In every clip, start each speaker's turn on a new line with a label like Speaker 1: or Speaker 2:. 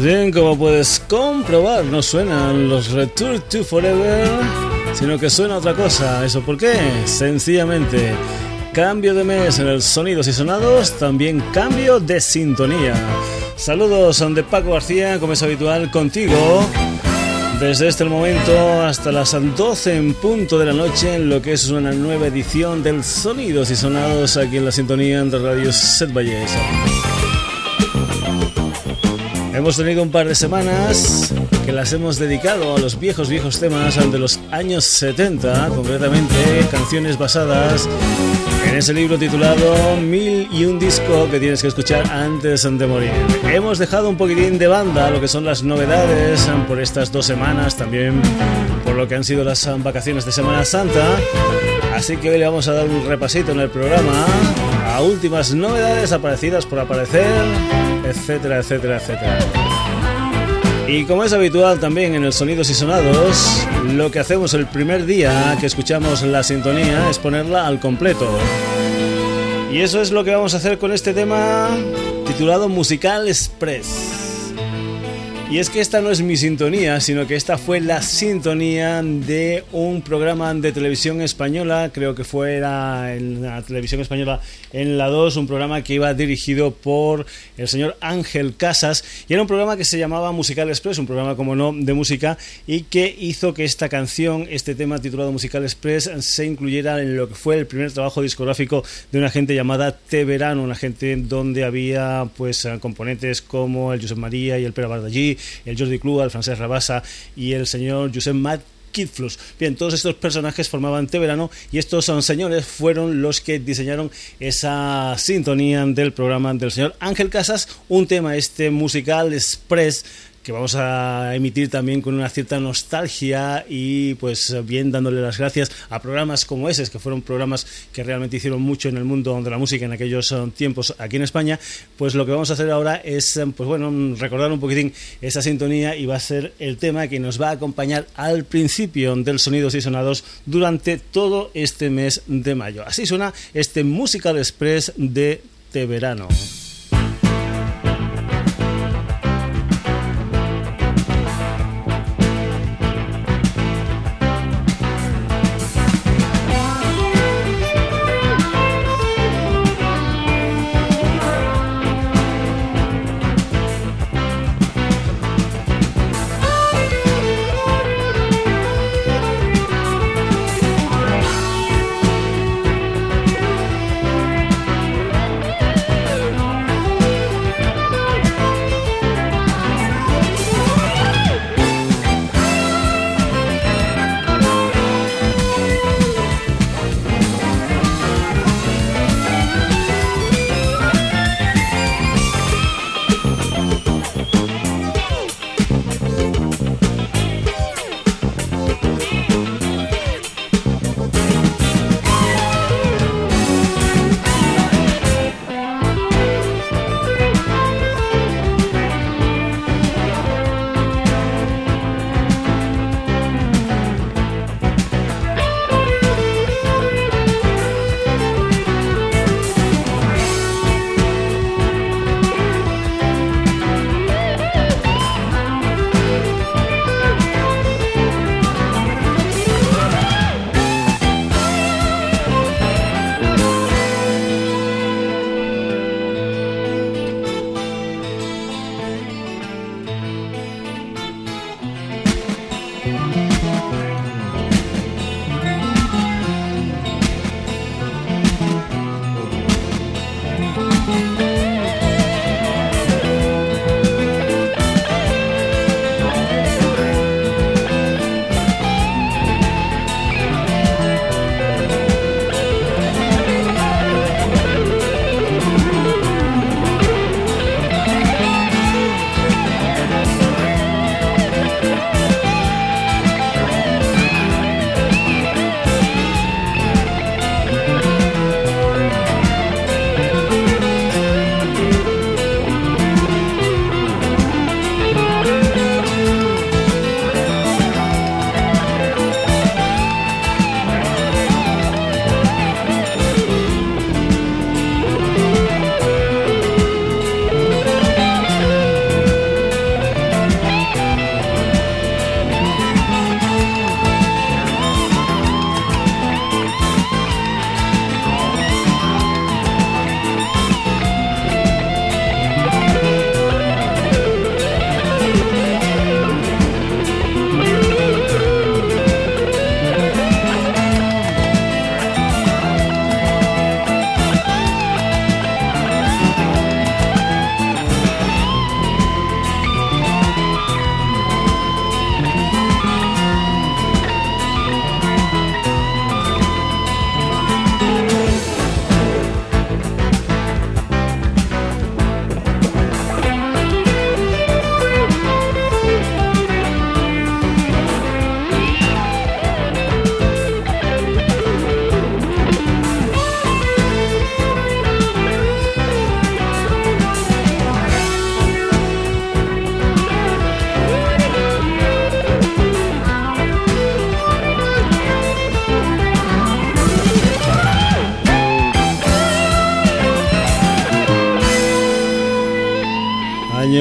Speaker 1: Pues bien, como puedes comprobar, no suenan los Return to Forever, sino que suena otra cosa. ¿Eso por qué? Sencillamente, cambio de mes en el Sonidos y Sonados, también cambio de sintonía. Saludos de Paco García, como es habitual, contigo. Desde este momento hasta las 12 en punto de la noche, en lo que es una nueva edición del Sonidos y Sonados aquí en la sintonía de Radio Set Valles. Hemos tenido un par de semanas que las hemos dedicado a los viejos, viejos temas de los años 70, concretamente canciones basadas en ese libro titulado Mil y un disco que tienes que escuchar antes de morir. Hemos dejado un poquitín de banda lo que son las novedades por estas dos semanas, también por lo que han sido las vacaciones de Semana Santa. Así que hoy le vamos a dar un repasito en el programa a últimas novedades aparecidas por aparecer etcétera, etcétera, etcétera. Y como es habitual también en el Sonidos y Sonados, lo que hacemos el primer día que escuchamos la sintonía es ponerla al completo. Y eso es lo que vamos a hacer con este tema titulado Musical Express. Y es que esta no es mi sintonía, sino que esta fue la sintonía de un programa de televisión española, creo que fuera en la televisión española en la 2, un programa que iba dirigido por el señor Ángel Casas, y era un programa que se llamaba Musical Express, un programa como no de música, y que hizo que esta canción, este tema titulado Musical Express, se incluyera en lo que fue el primer trabajo discográfico de una gente llamada Te Verano, una gente donde había pues componentes como el Josep María y el Pera Bardallí, el Jordi Clua, el francés Rabassa y el señor Josep Mat Kidflus. Bien, todos estos personajes formaban Teverano y estos son señores fueron los que diseñaron esa sintonía del programa del señor Ángel Casas, un tema este musical express que vamos a emitir también con una cierta nostalgia y pues bien dándole las gracias a programas como ese, que fueron programas que realmente hicieron mucho en el mundo de la música en aquellos eh, tiempos aquí en España, pues lo que vamos a hacer ahora es eh, pues bueno, recordar un poquitín esa sintonía y va a ser el tema que nos va a acompañar al principio del Sonidos y Sonados durante todo este mes de mayo. Así suena este Musical Express de verano.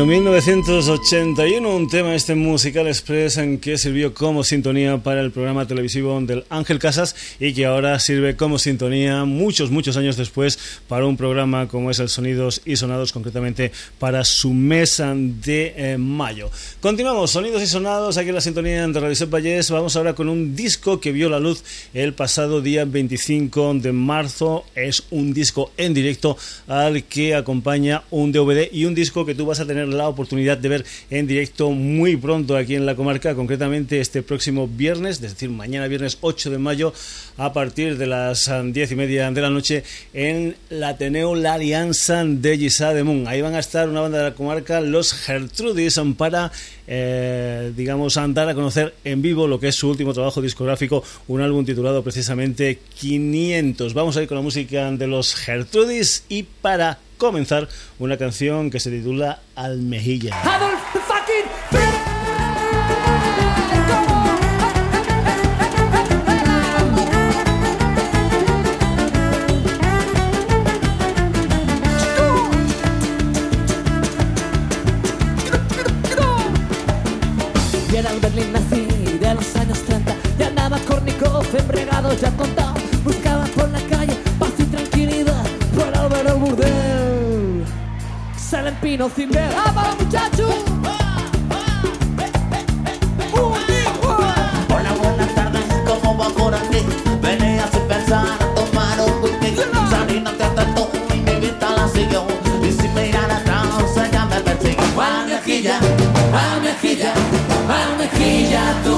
Speaker 1: Año 1981, un tema este musical express en que sirvió como sintonía para el programa televisivo del Ángel Casas y que ahora sirve como sintonía muchos, muchos años después para un programa como es el Sonidos y Sonados, concretamente para su mesa de eh, mayo. Continuamos, Sonidos y Sonados, aquí en la sintonía de Radio Set Valles. Vamos ahora con un disco que vio la luz el pasado día 25 de marzo. Es un disco en directo al que acompaña un DVD y un disco que tú vas a tener la oportunidad de ver en directo muy pronto aquí en la comarca, concretamente este próximo viernes, es decir, mañana viernes 8 de mayo, a partir de las 10 y media de la noche en la Ateneo La Alianza de Gisá de Moon. Ahí van a estar una banda de la comarca, los Gertrudis, para, eh, digamos, andar a conocer en vivo lo que es su último trabajo discográfico, un álbum titulado precisamente 500. Vamos a ir con la música de los Gertrudis y para comenzar una canción que se titula Almejilla.
Speaker 2: Era el Berlín nací de los años 30 Ya andaba córnico, embregado, ya contado Buscaba por la calle Salen pino sin ver. ¡Ah, muchachos!
Speaker 3: Hola, buenas tardes, ¿cómo va por aquí? Venía sin pensar a tomar un whisky. Salí no te atento y mi vista la siguió. Y si mirar atrás ella me persiguió Al mejilla, al mejilla, al mejilla tu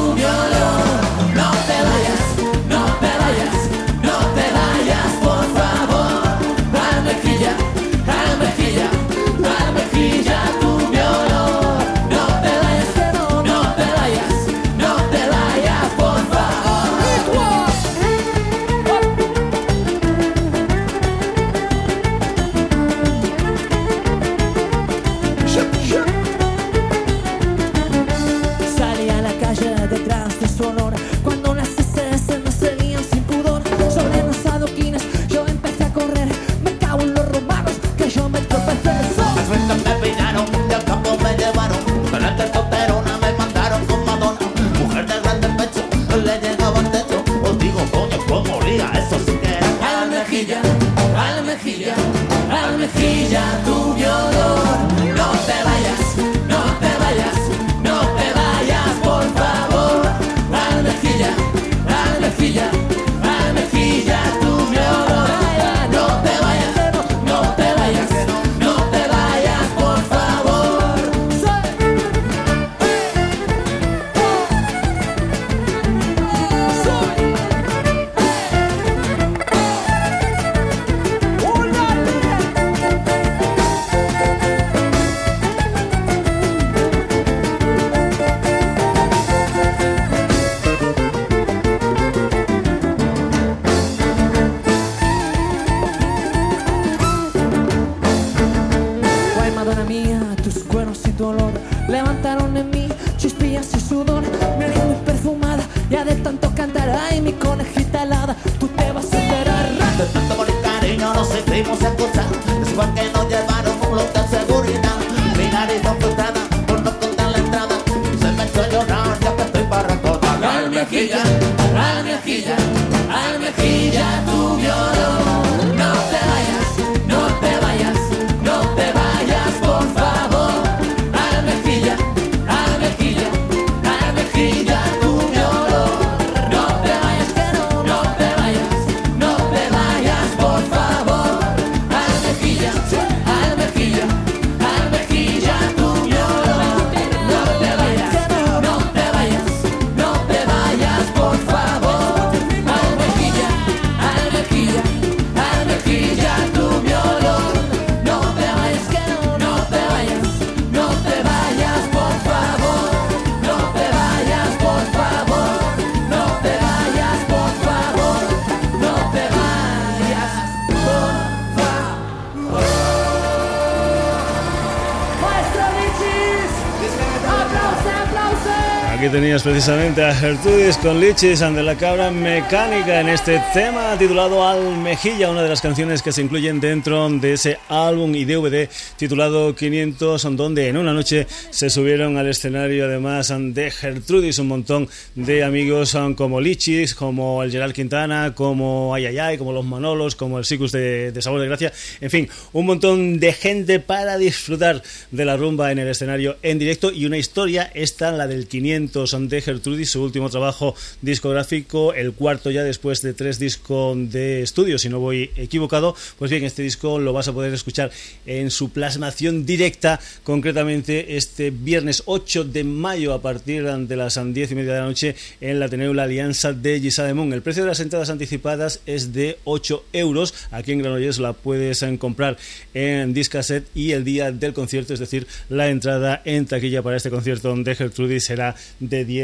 Speaker 1: Precisamente a Gertrudis con Lichis and la cabra mecánica en este tema titulado Al Mejilla, una de las canciones que se incluyen dentro de ese álbum y DVD titulado 500, donde en una noche se subieron al escenario además de Gertrudis un montón de amigos como Lichis, como el Gerald Quintana, como Ayayay, como los Manolos, como el Sicus de, de Sabor de Gracia, en fin, un montón de gente para disfrutar de la rumba en el escenario en directo y una historia, esta la del 500 de Gertrudis, su último trabajo discográfico, el cuarto ya después de tres discos de estudio, si no voy equivocado. Pues bien, este disco lo vas a poder escuchar en su plasmación directa, concretamente este viernes 8 de mayo a partir de las 10 y media de la noche en la Ateneo La Alianza de Gisademón. El precio de las entradas anticipadas es de 8 euros. Aquí en Granollers la puedes comprar en Discaset y el día del concierto, es decir, la entrada en taquilla para este concierto de Gertrudis será de 10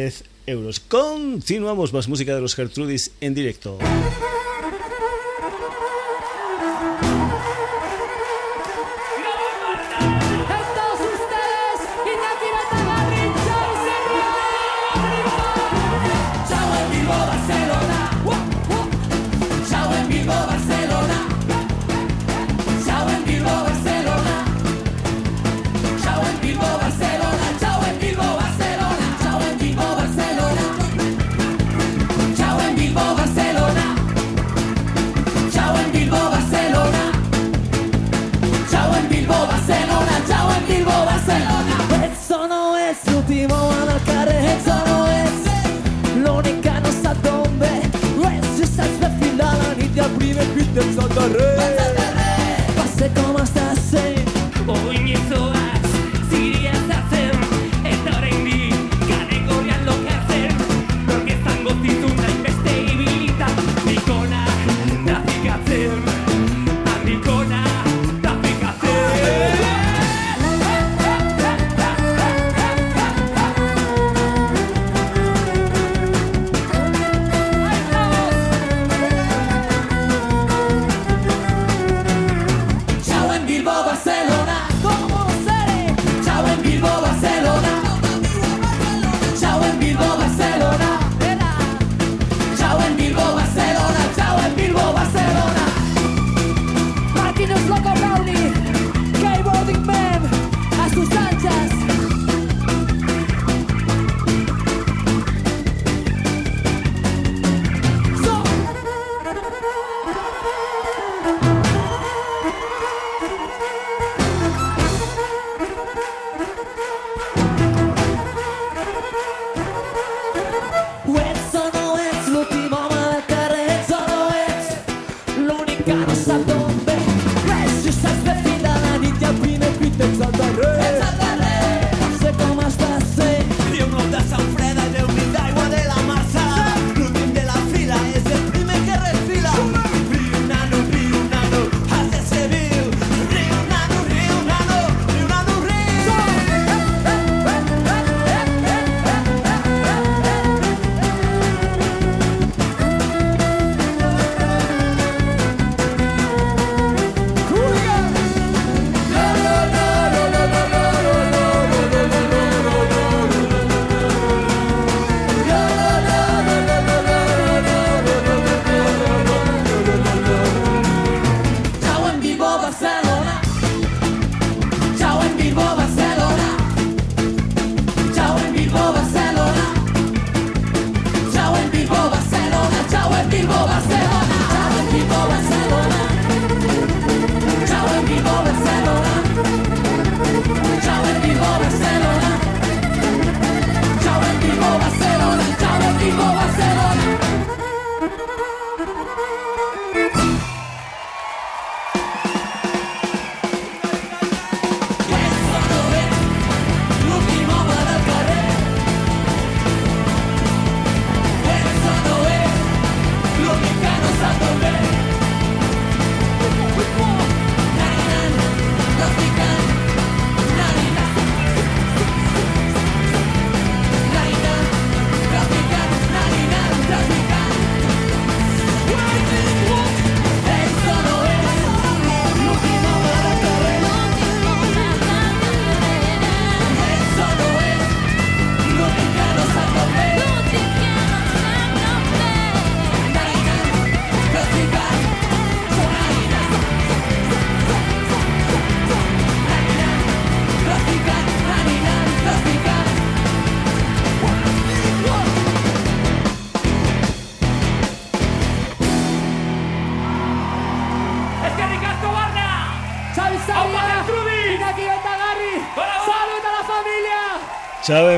Speaker 1: euros. Continuamos más música de los Gertrudis en directo. ultimo alla
Speaker 3: carezza no es L'unica non sa dove. Es, se stai sbeffilla la nitya prima e qui te salta re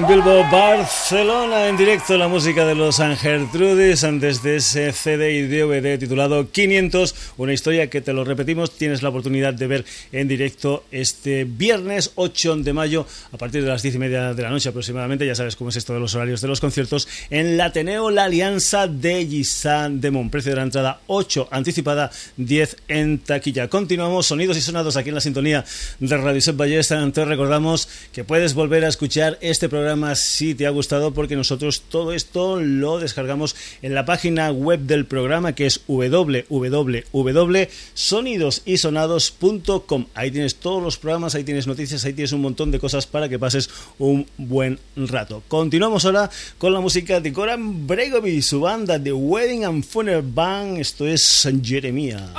Speaker 1: Bilbo Barth Barcelona, en directo la música de los Angertrudis antes de ese CD y DVD titulado 500, una historia que te lo repetimos, tienes la oportunidad de ver en directo este viernes 8 de mayo a partir de las 10 y media de la noche aproximadamente, ya sabes cómo es esto de los horarios de los conciertos, en la Ateneo La Alianza de Gisán de Mon, precio de la entrada 8 anticipada, 10 en taquilla. Continuamos, sonidos y sonados aquí en la sintonía de Radio Set Ballesta, te recordamos que puedes volver a escuchar este programa si te ha gustado porque nosotros todo esto lo descargamos en la página web del programa que es www.sonidosysonados.com. Ahí tienes todos los programas, ahí tienes noticias, ahí tienes un montón de cosas para que pases un buen rato. Continuamos ahora con la música de Coran Bregovic, su banda de Wedding and Funeral Band. Esto es Jeremia.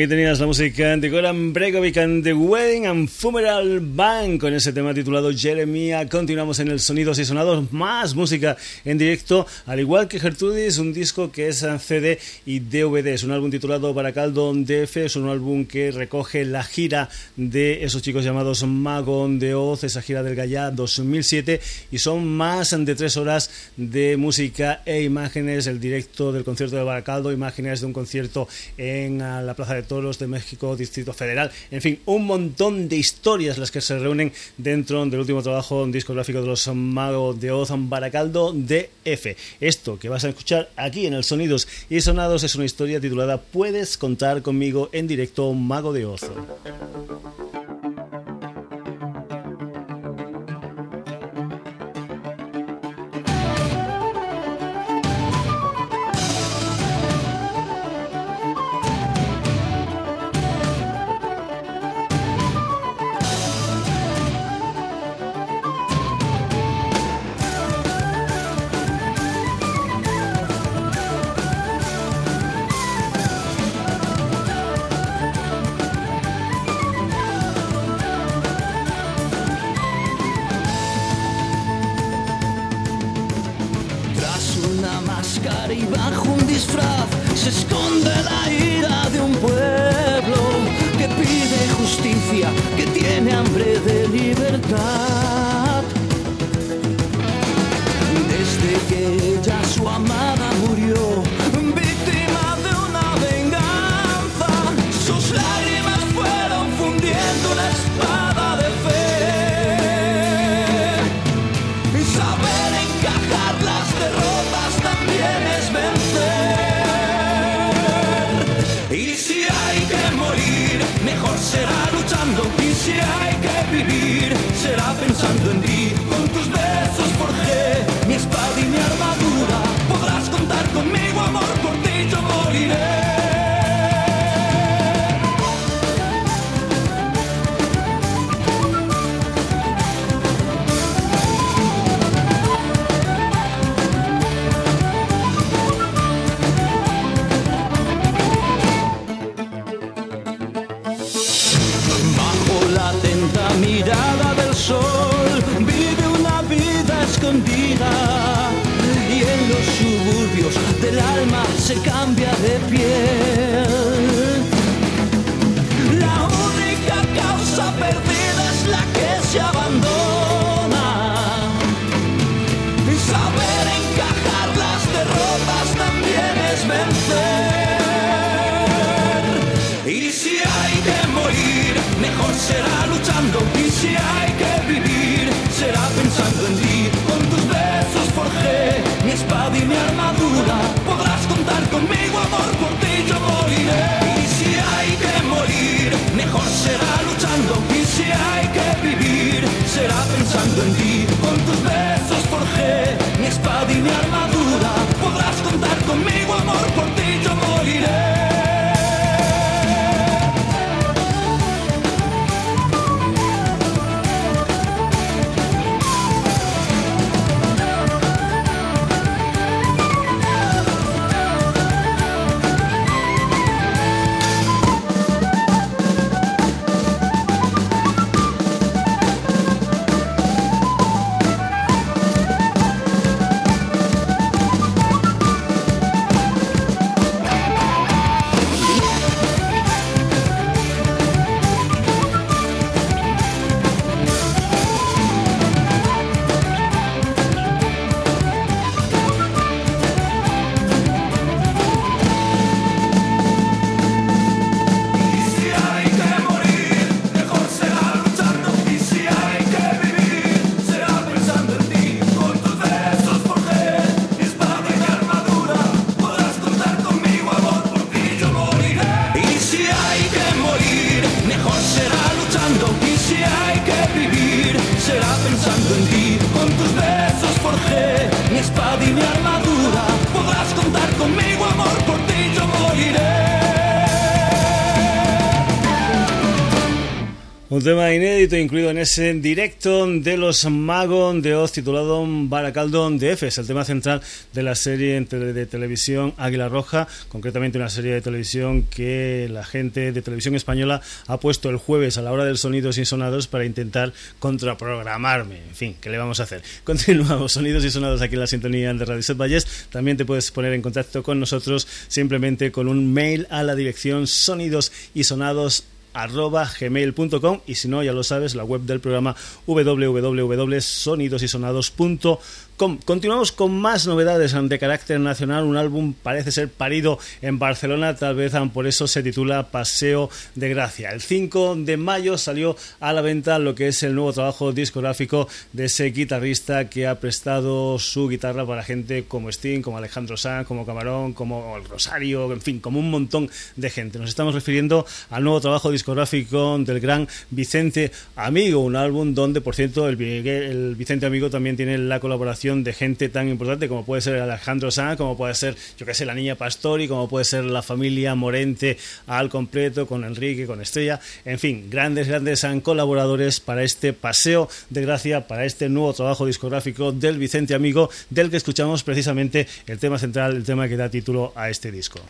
Speaker 1: Aquí tenías la música de Goran Bregovic and The Wedding and Funeral Band con ese tema titulado Jeremia. Continuamos en el Sonidos y Sonados, más música en directo, al igual que Gertrudis, un disco que es CD y DVD. Es un álbum titulado Baracaldo DF, es un álbum que recoge la gira de esos chicos llamados Mago de Oz, esa gira del Gallá 2007, y son más de tres horas de música e imágenes, el directo del concierto de Baracaldo, imágenes de un concierto en la Plaza de Toros de México, Distrito Federal, en fin, un montón de historias las que se reúnen dentro del último trabajo discográfico de los Magos de Oz, Baracaldo DF. Esto que vas a escuchar aquí en el Sonidos y Sonados es una historia titulada Puedes contar conmigo en directo Mago de Oz.
Speaker 4: Ti. Con tus besos forjé mi espada y mi armadura. Podrás contar conmigo, amor, por ti
Speaker 1: Un tema inédito incluido en ese directo de los Magos de Oz titulado Baracaldón de Efes, el tema central de la serie de televisión Águila Roja, concretamente una serie de televisión que la gente de televisión española ha puesto el jueves a la hora del sonidos y sonados para intentar contraprogramarme. En fin, ¿qué le vamos a hacer? Continuamos, sonidos y sonados aquí en la sintonía de Radio Set Valles. También te puedes poner en contacto con nosotros simplemente con un mail a la dirección sonidos y sonados gmail.com y si no ya lo sabes la web del programa www.sonidosysonados.com Continuamos con más novedades de carácter nacional. Un álbum parece ser parido en Barcelona, tal vez por eso se titula Paseo de Gracia. El 5 de mayo salió a la venta lo que es el nuevo trabajo discográfico de ese guitarrista que ha prestado su guitarra para gente como Sting, como Alejandro Sanz, como Camarón, como el Rosario, en fin, como un montón de gente. Nos estamos refiriendo al nuevo trabajo discográfico del gran Vicente Amigo, un álbum donde, por cierto, el Vicente Amigo también tiene la colaboración de gente tan importante como puede ser Alejandro Sanz, como puede ser, yo que sé, la niña Pastori, como puede ser la familia Morente al completo, con Enrique, con Estrella, en fin, grandes, grandes colaboradores para este paseo de gracia, para este nuevo trabajo discográfico del Vicente Amigo, del que escuchamos precisamente el tema central, el tema que da título a este disco.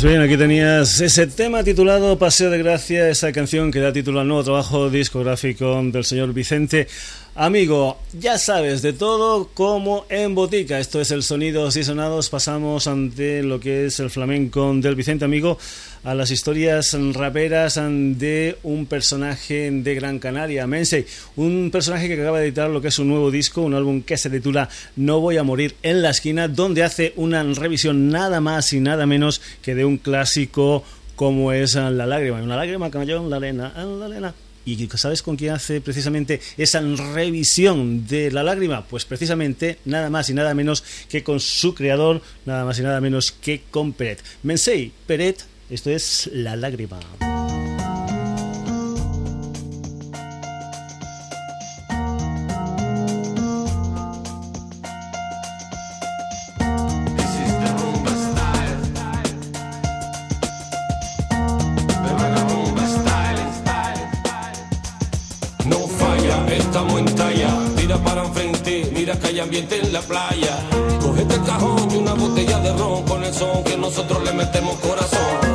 Speaker 1: Pues bien, aquí tenías ese tema titulado Paseo de Gracia, esa canción que da título al nuevo trabajo discográfico del señor Vicente Amigo, ya sabes de todo como en botica. Esto es el Sonidos y Sonados. Pasamos ante lo que es el flamenco del Vicente Amigo a las historias raperas de un personaje de Gran Canaria, Mensei. Un personaje que acaba de editar lo que es un nuevo disco, un álbum que se titula No voy a morir en la esquina, donde hace una revisión nada más y nada menos que de un clásico como es La lágrima. Una lágrima cayó la arena, en la arena ¿Y sabes con quién hace precisamente esa revisión de la lágrima? Pues precisamente nada más y nada menos que con su creador, nada más y nada menos que con Peret. Mensei, Peret, esto es La lágrima.
Speaker 5: ambiente en la playa. Cogete el cajón y una botella de ron con el son que nosotros le metemos corazón.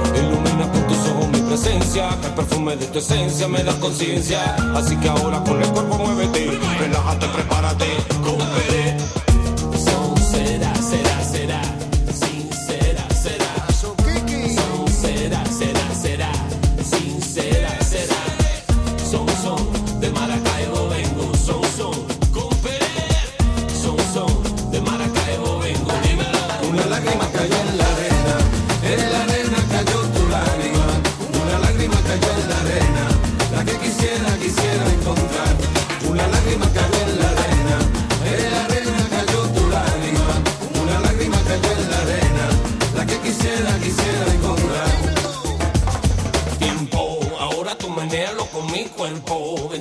Speaker 5: Presencia, el perfume de tu esencia me da conciencia. Así que ahora con el cuerpo muévete, relájate, prepárate, coopere.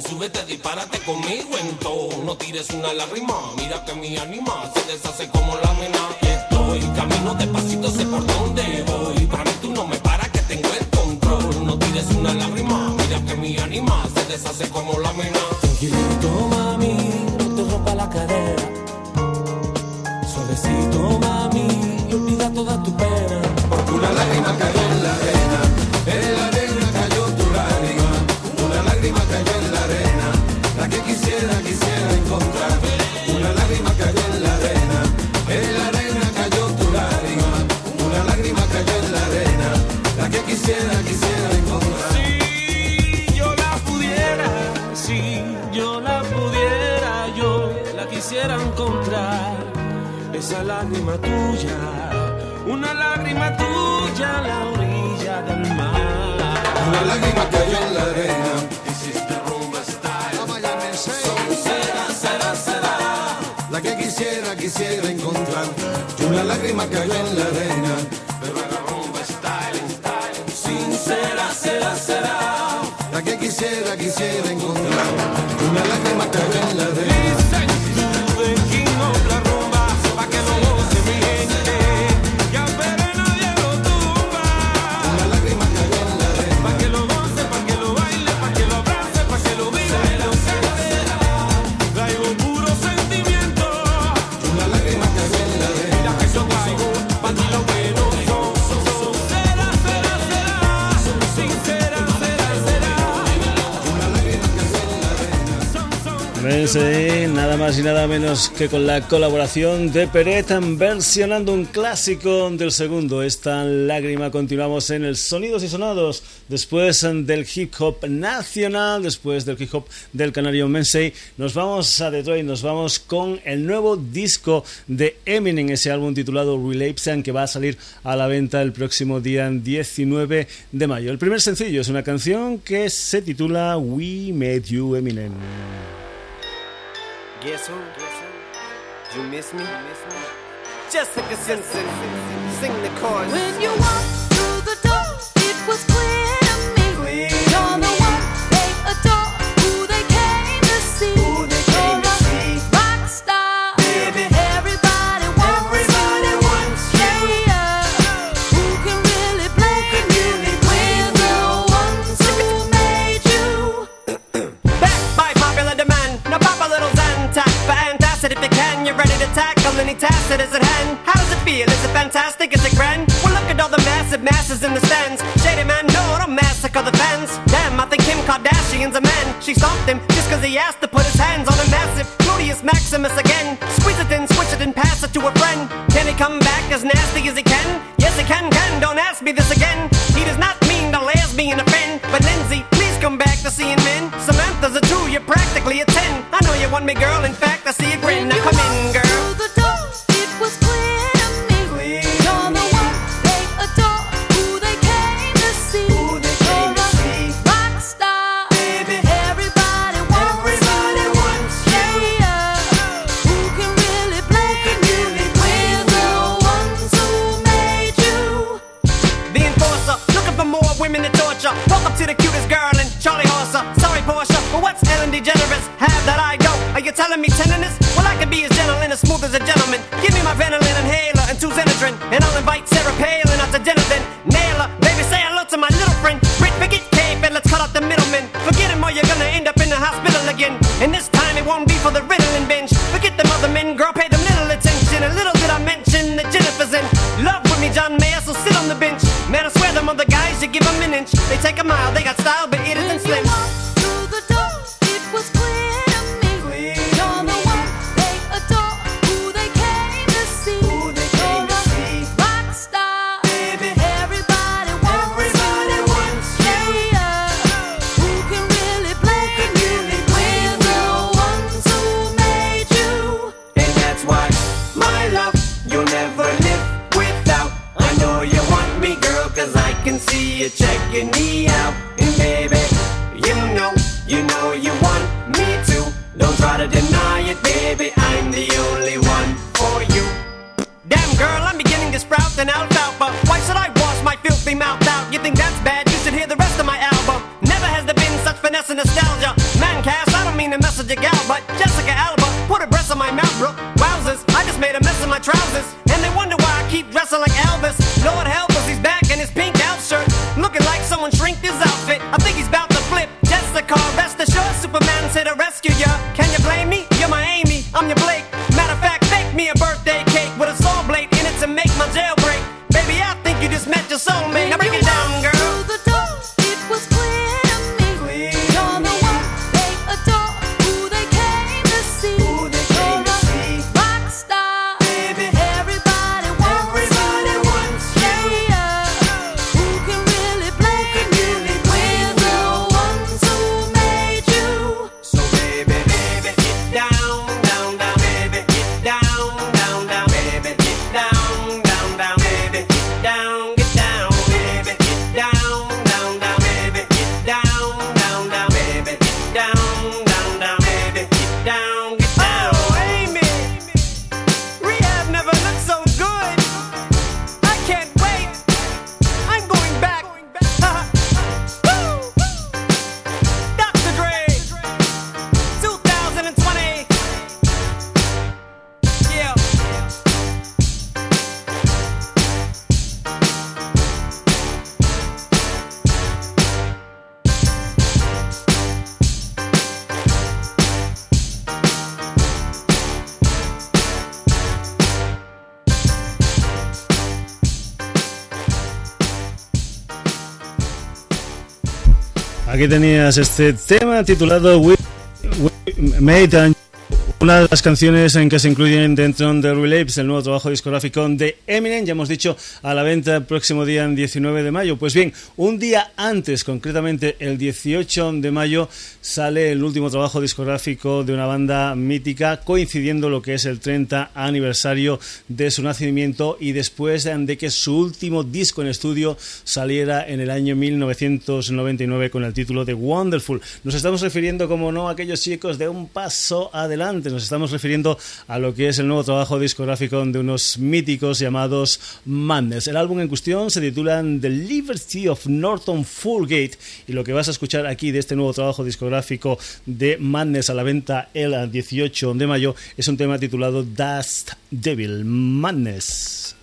Speaker 4: Súbete, dispárate conmigo en todo. No tires una lágrima, mira que mi anima se deshace como la mena. Estoy camino despacito, sé por dónde voy. Para mí tú no me paras, que tengo el control. No tires una lágrima, mira que mi anima se deshace como la mena. Lágrima
Speaker 5: tuya, una lágrima tuya a la orilla del mar.
Speaker 4: Una lágrima cayó en la arena. La que quisiera, quisiera encontrar. Una lágrima cayó en la arena. Pero la rumba style, style. Sincera, será, será. La que quisiera, quisiera encontrar. Una lágrima cayó en la arena.
Speaker 1: Nada más y nada menos que con la colaboración de Peret versionando un clásico del segundo. Esta lágrima continuamos en el Sonidos y Sonados. Después del hip hop nacional, después del hip hop del canario Mensei, nos vamos a Detroit, nos vamos con el nuevo disco de Eminem, ese álbum titulado Relapse, que va a salir a la venta el próximo día 19 de mayo. El primer sencillo es una canción que se titula We Made You Eminem.
Speaker 6: Guess who? You miss me? Jessica Simpson. Sing the chorus.
Speaker 7: When you walked
Speaker 6: any task that is at hand. How does it feel? Is it fantastic? Is it grand? Well, look at all the massive masses in the stands. Shady man, no, don't massacre the fans. Damn, I think Kim Kardashian's a man. She stopped him just cause he asked to put his hands on a massive Gluteus Maximus again. Squeeze it in, switch it and pass it to a friend. Can he come back as nasty as he can? Yes, he can, can. Don't ask me this again. He does not mean the lesbian offend. But Lindsay, please come back to seeing men. Samantha's a two, you're practically a ten. I know you want me, girl. In fact, I see a DeGeneres? Have that I go. Are you telling me tenderness? Well, I can be as gentle and as smooth as a gentleman. Give me my Ventolin inhaler and two Xenadrin, and I'll invite Sarah Palin out to dinner then. Nail her, baby, say hello to my little friend. Brit, forget Cape and let's cut out the middleman. Forget him or you're gonna end up in the hospital again. And this time it won't be for the Ritalin
Speaker 1: Aquí tenías este tema titulado We, We Made una de las canciones en que se incluyen dentro de Relapse, el nuevo trabajo discográfico de Eminem, ya hemos dicho, a la venta el próximo día 19 de mayo. Pues bien, un día antes, concretamente el 18 de mayo, sale el último trabajo discográfico de una banda mítica, coincidiendo lo que es el 30 aniversario de su nacimiento y después de que su último disco en estudio saliera en el año 1999 con el título de Wonderful. Nos estamos refiriendo, como no, a aquellos chicos de un paso adelante. Nos estamos refiriendo a lo que es el nuevo trabajo discográfico de unos míticos llamados Madness. El álbum en cuestión se titula The Liberty of Norton Fulgate y lo que vas a escuchar aquí de este nuevo trabajo discográfico de Madness a la venta el 18 de mayo es un tema titulado Dust Devil Madness.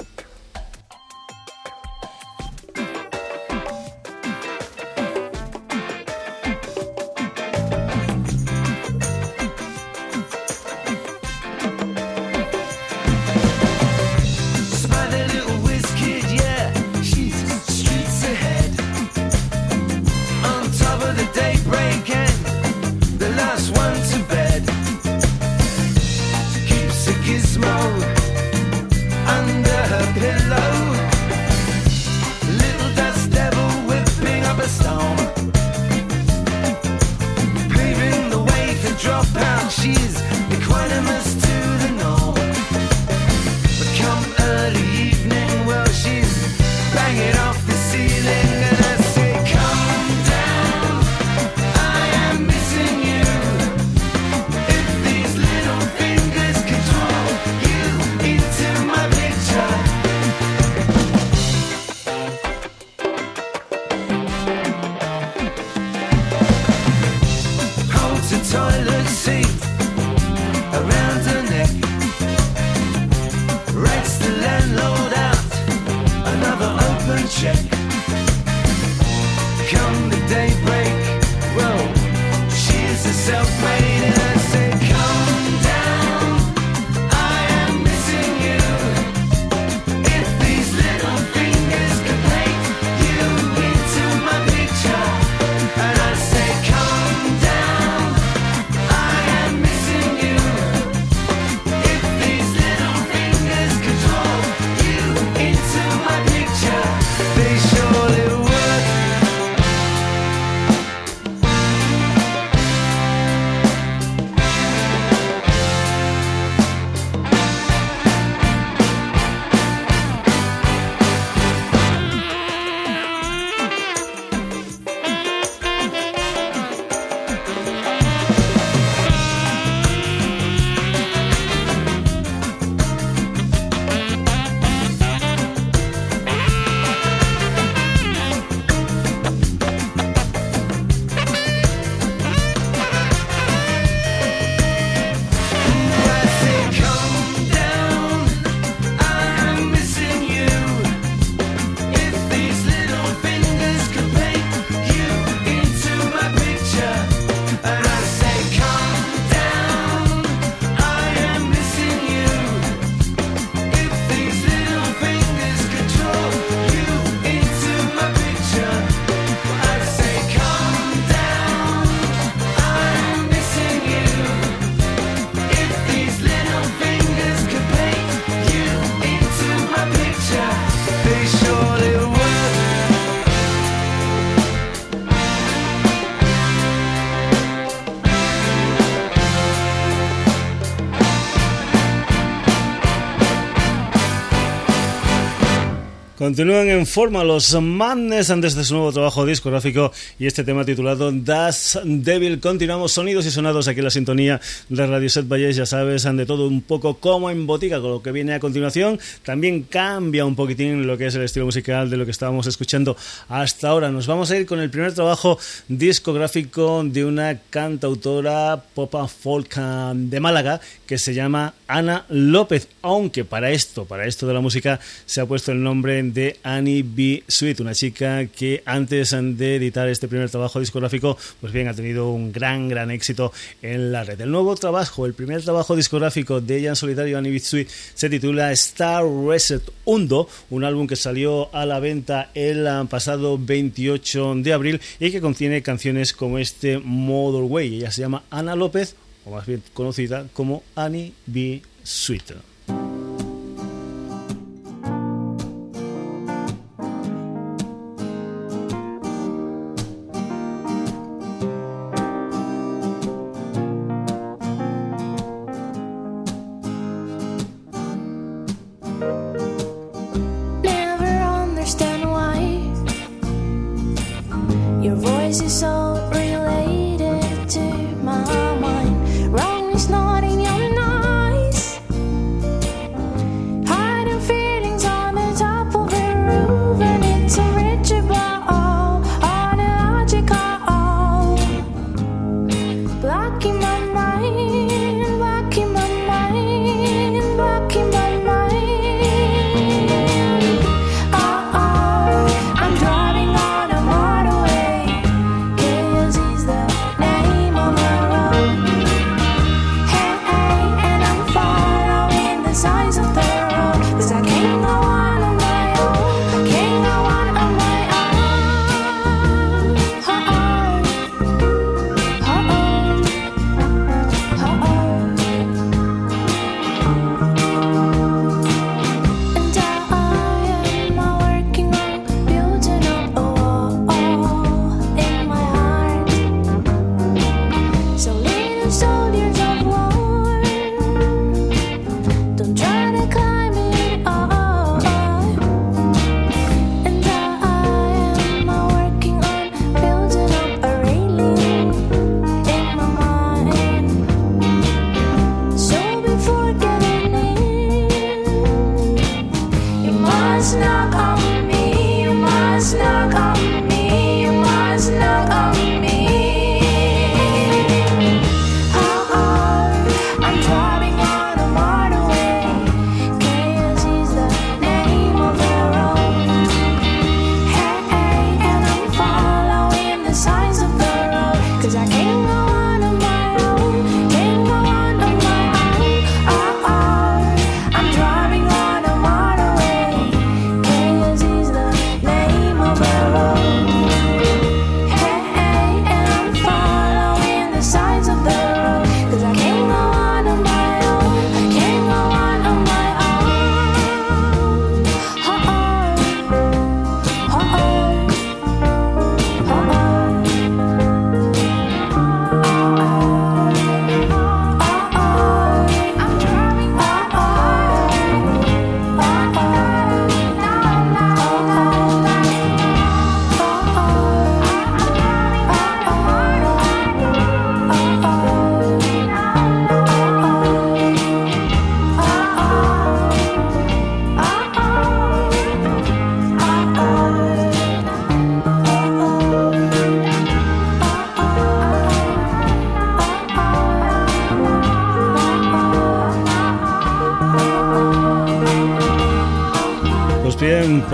Speaker 7: Continúan en forma los Madness antes de su nuevo trabajo discográfico y este tema titulado Das Devil. Continuamos sonidos y sonados aquí en la sintonía de Radio Set Valles, ya sabes, han de todo un poco como en botica con lo que viene a continuación. También cambia un poquitín lo que es el estilo musical de lo que estábamos escuchando hasta ahora. Nos vamos a ir con el primer trabajo discográfico de una cantautora pop folk de Málaga que se llama Ana López, aunque para esto, para esto de la música se ha puesto el nombre de Annie B. Sweet, una chica que antes de editar este primer trabajo discográfico, pues bien, ha tenido un gran, gran éxito en la red. El nuevo trabajo, el primer trabajo discográfico de ella en solitario, Annie B. Sweet, se titula Star Reset Undo, un álbum que salió a la venta el pasado 28 de abril y que contiene canciones como este Mother Way. Ella se llama Ana López, o más bien conocida como Annie B. Sweet.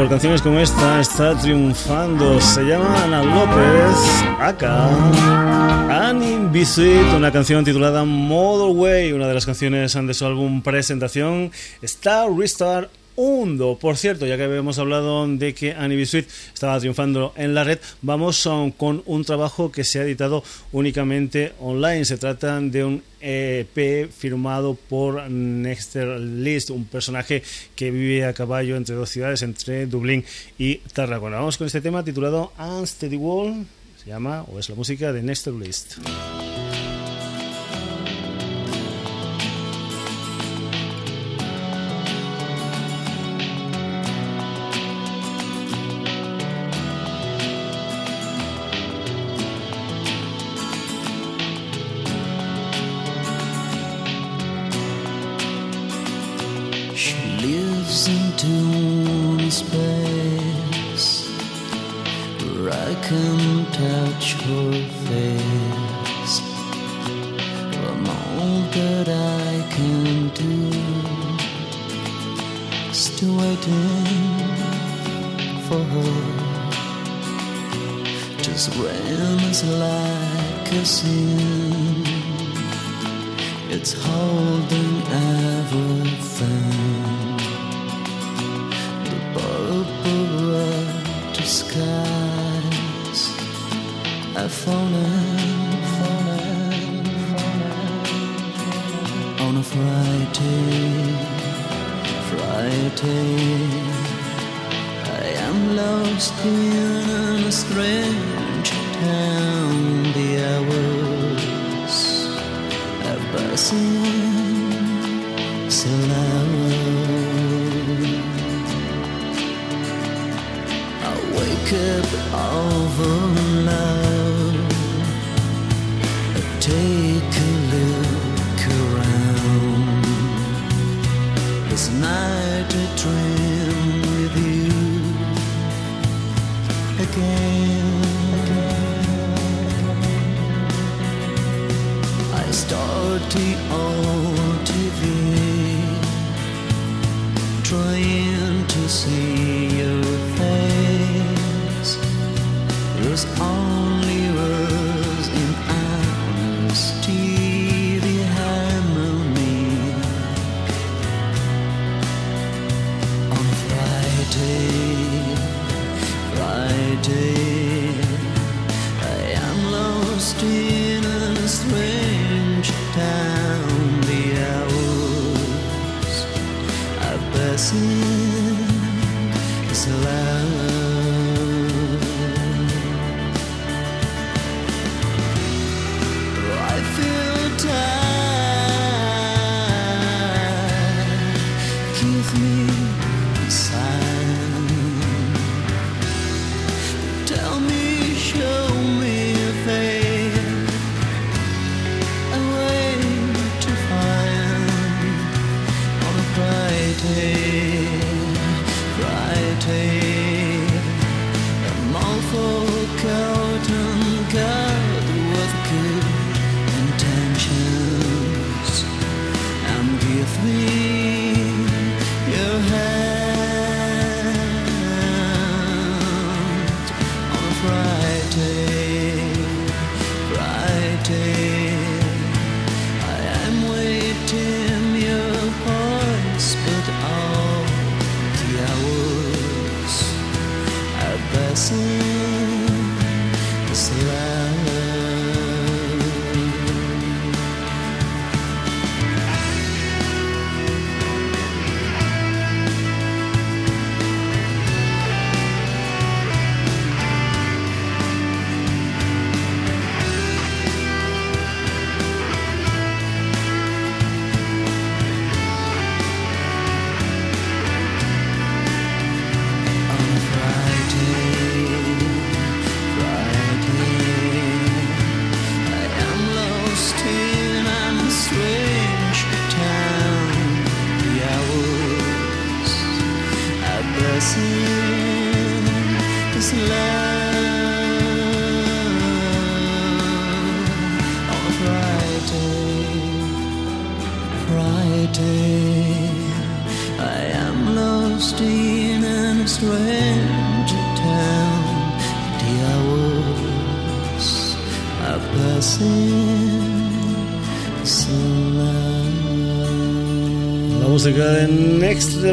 Speaker 7: Canciones como esta está triunfando. Se llama Ana López, acá. B. Sweet, una canción titulada Model Way, una de las canciones de su álbum Presentación. Star Restart Undo. Por cierto, ya que habíamos hablado de que Annie B. Sweet estaba triunfando en la red, vamos con un trabajo que se ha editado únicamente online. Se trata de un EP firmado por Nexter List, un personaje que vive a caballo entre dos ciudades, entre Dublín y Tarragona. Vamos con este tema titulado Unsteady Wall. Se llama, o es la música de Nexter List.
Speaker 8: It was all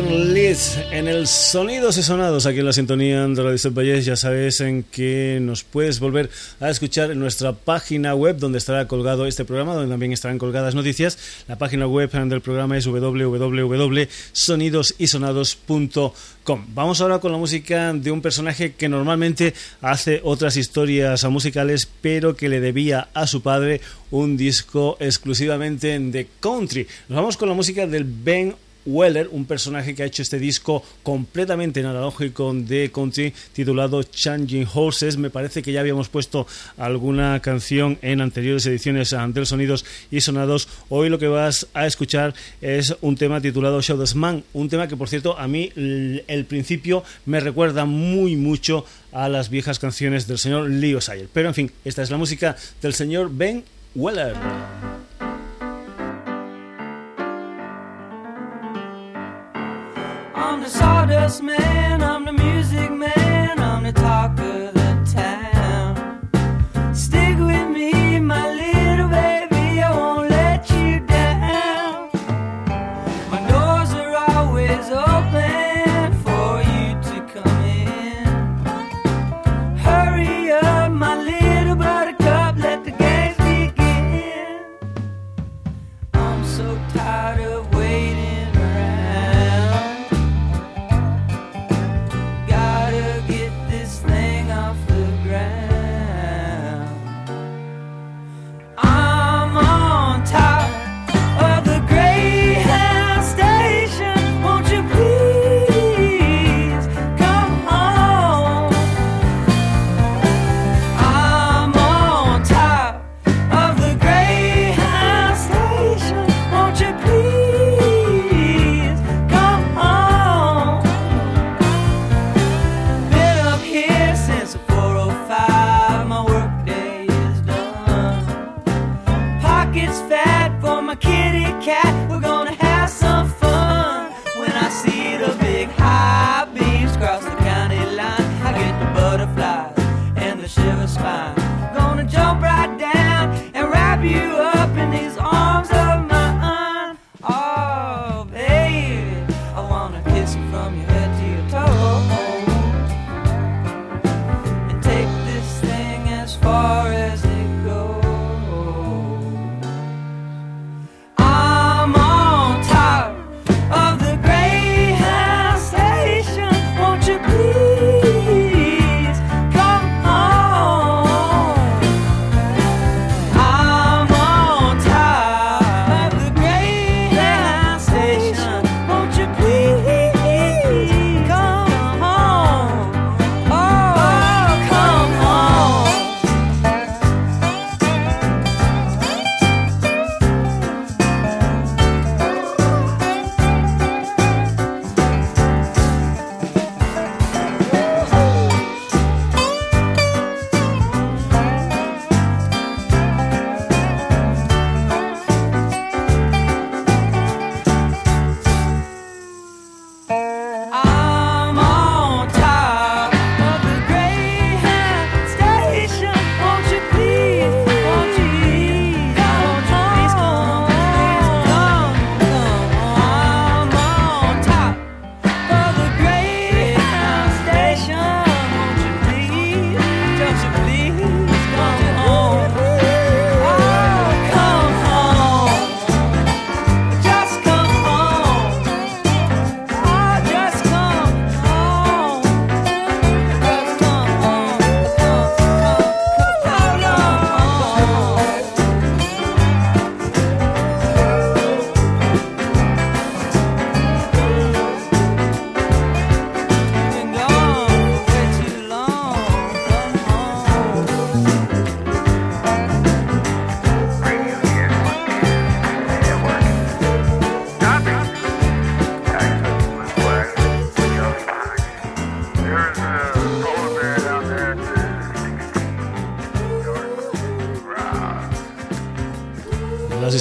Speaker 1: Liz en el Sonidos y Sonados aquí en la sintonía de Radio Valles. Ya sabes en que nos puedes volver a escuchar en nuestra página web donde estará colgado este programa, donde también estarán colgadas noticias. La página web del programa es www.sonidosysonados.com. Vamos ahora con la música de un personaje que normalmente hace otras historias musicales, pero que le debía a su padre un disco exclusivamente de country. Nos vamos con la música del Ben Weller, un personaje que ha hecho este disco completamente analógico de country titulado Changing Horses. Me parece que ya habíamos puesto alguna canción en anteriores ediciones del Sonidos y Sonados. Hoy lo que vas a escuchar es un tema titulado Shadows Man, un tema que por cierto a mí el principio me recuerda muy mucho a las viejas canciones del señor Leo Sayer. Pero en fin, esta es la música del señor Ben Weller.
Speaker 9: I'm the sawdust man, I'm the music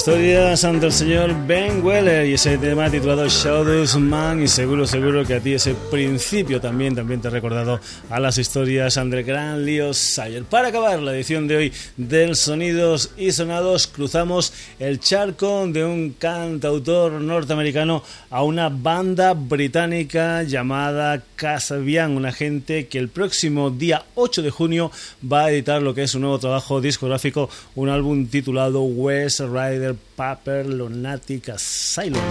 Speaker 1: historias ante el señor Ben Weller y ese tema titulado Shadows Man y seguro, seguro que a ti ese principio también, también te ha recordado a las historias ante el gran Leo Sayer. Para acabar la edición de hoy del Sonidos y Sonados cruzamos el charco de un cantautor norteamericano a una banda británica llamada Casabian, una gente que el próximo día 8 de junio va a editar lo que es un nuevo trabajo discográfico, un álbum titulado West Rider Paper Lunatic Asylum.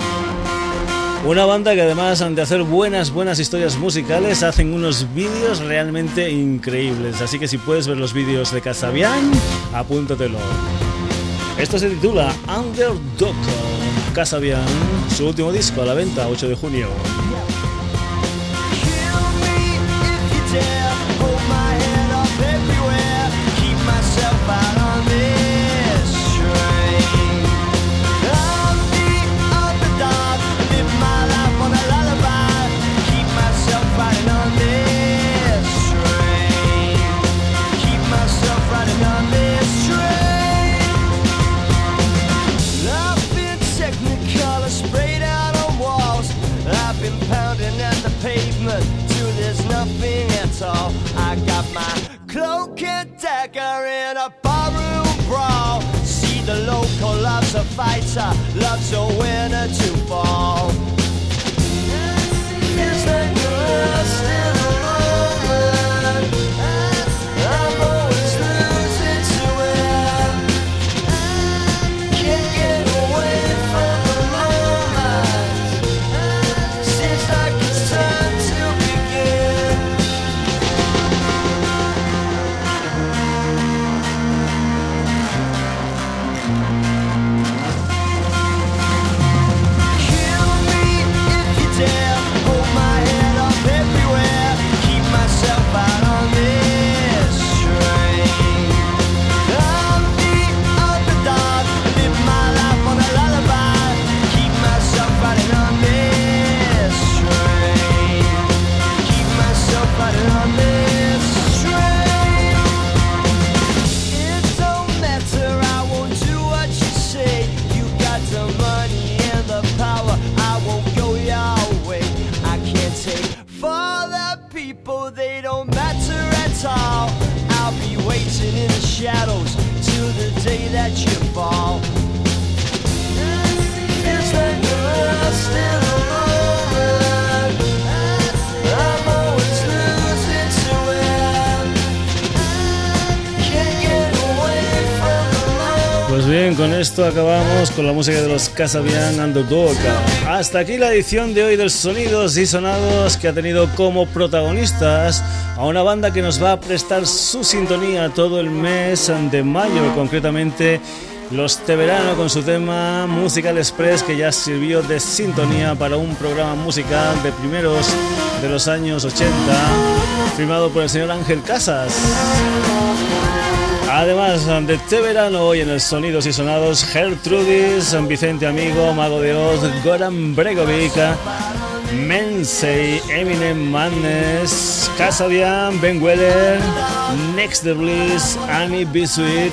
Speaker 1: Una banda que además de hacer buenas, buenas historias musicales, hacen unos vídeos realmente increíbles. Así que si puedes ver los vídeos de Casabian, apúntatelo. Esto se titula Underdog. Casabian, su último disco a la venta, 8 de junio.
Speaker 10: Fighter, loves a winner to
Speaker 1: esto acabamos con la música de los Casabian Underdog. Hasta aquí la edición de hoy del Sonidos y Sonados que ha tenido como protagonistas a una banda que nos va a prestar su sintonía todo el mes de mayo, concretamente los Teverano con su tema Musical Express que ya sirvió de sintonía para un programa musical de primeros de los años 80 firmado por el señor Ángel Casas. Además de este verano, hoy en el Sonidos y Sonados, Gertrudis, Vicente Amigo, Mago de Oz, Goran Bregovic, Mensei, Eminem Madness, Casabian, Ben Weller, Next the Bliss, Annie B. Sweet.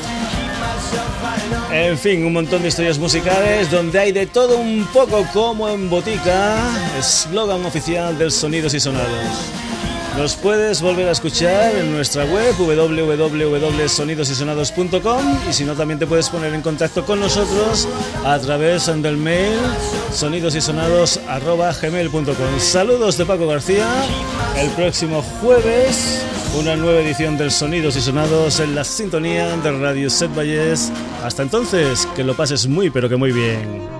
Speaker 1: En fin, un montón de historias musicales donde hay de todo un poco como en botica, eslogan oficial del Sonidos y Sonados. Nos puedes volver a escuchar en nuestra web www.sonidosysonados.com y si no también te puedes poner en contacto con nosotros a través del mail sonidosysonados@gmail.com. Saludos de Paco García. El próximo jueves una nueva edición del Sonidos y Sonados en la sintonía de Radio Set Valles. Hasta entonces, que lo pases muy pero que muy bien.